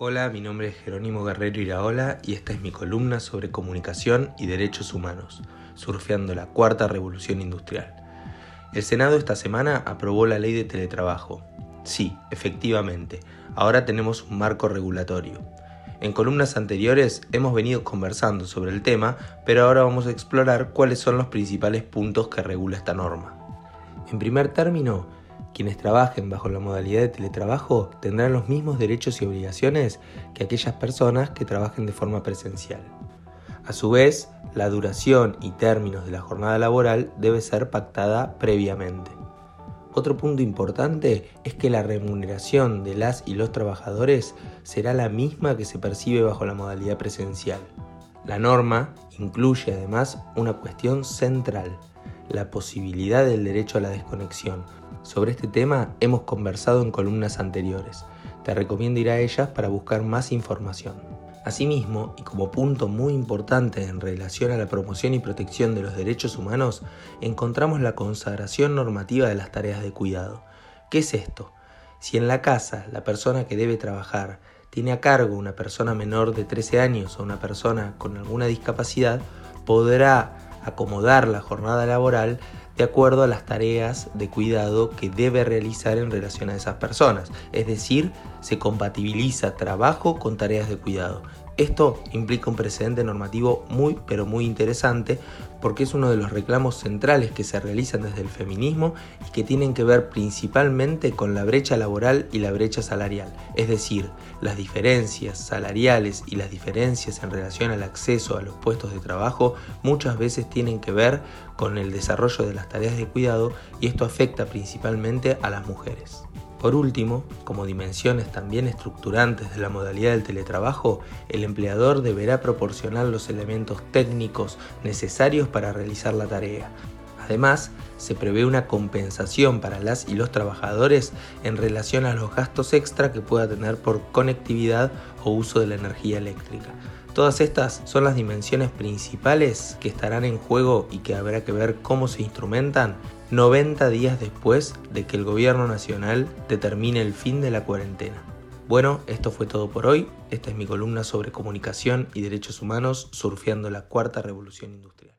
Hola, mi nombre es Jerónimo Guerrero Iraola y esta es mi columna sobre comunicación y derechos humanos, surfeando la cuarta revolución industrial. El Senado esta semana aprobó la ley de teletrabajo. Sí, efectivamente, ahora tenemos un marco regulatorio. En columnas anteriores hemos venido conversando sobre el tema, pero ahora vamos a explorar cuáles son los principales puntos que regula esta norma. En primer término, quienes trabajen bajo la modalidad de teletrabajo tendrán los mismos derechos y obligaciones que aquellas personas que trabajen de forma presencial. A su vez, la duración y términos de la jornada laboral debe ser pactada previamente. Otro punto importante es que la remuneración de las y los trabajadores será la misma que se percibe bajo la modalidad presencial. La norma incluye además una cuestión central, la posibilidad del derecho a la desconexión, sobre este tema hemos conversado en columnas anteriores. Te recomiendo ir a ellas para buscar más información. Asimismo, y como punto muy importante en relación a la promoción y protección de los derechos humanos, encontramos la consagración normativa de las tareas de cuidado. ¿Qué es esto? Si en la casa la persona que debe trabajar tiene a cargo una persona menor de 13 años o una persona con alguna discapacidad, podrá acomodar la jornada laboral de acuerdo a las tareas de cuidado que debe realizar en relación a esas personas. Es decir, se compatibiliza trabajo con tareas de cuidado. Esto implica un precedente normativo muy pero muy interesante porque es uno de los reclamos centrales que se realizan desde el feminismo y que tienen que ver principalmente con la brecha laboral y la brecha salarial, es decir, las diferencias salariales y las diferencias en relación al acceso a los puestos de trabajo muchas veces tienen que ver con el desarrollo de las tareas de cuidado y esto afecta principalmente a las mujeres. Por último, como dimensiones también estructurantes de la modalidad del teletrabajo, el empleador deberá proporcionar los elementos técnicos necesarios para realizar la tarea. Además, se prevé una compensación para las y los trabajadores en relación a los gastos extra que pueda tener por conectividad o uso de la energía eléctrica. Todas estas son las dimensiones principales que estarán en juego y que habrá que ver cómo se instrumentan 90 días después de que el gobierno nacional determine el fin de la cuarentena. Bueno, esto fue todo por hoy. Esta es mi columna sobre comunicación y derechos humanos surfeando la cuarta revolución industrial.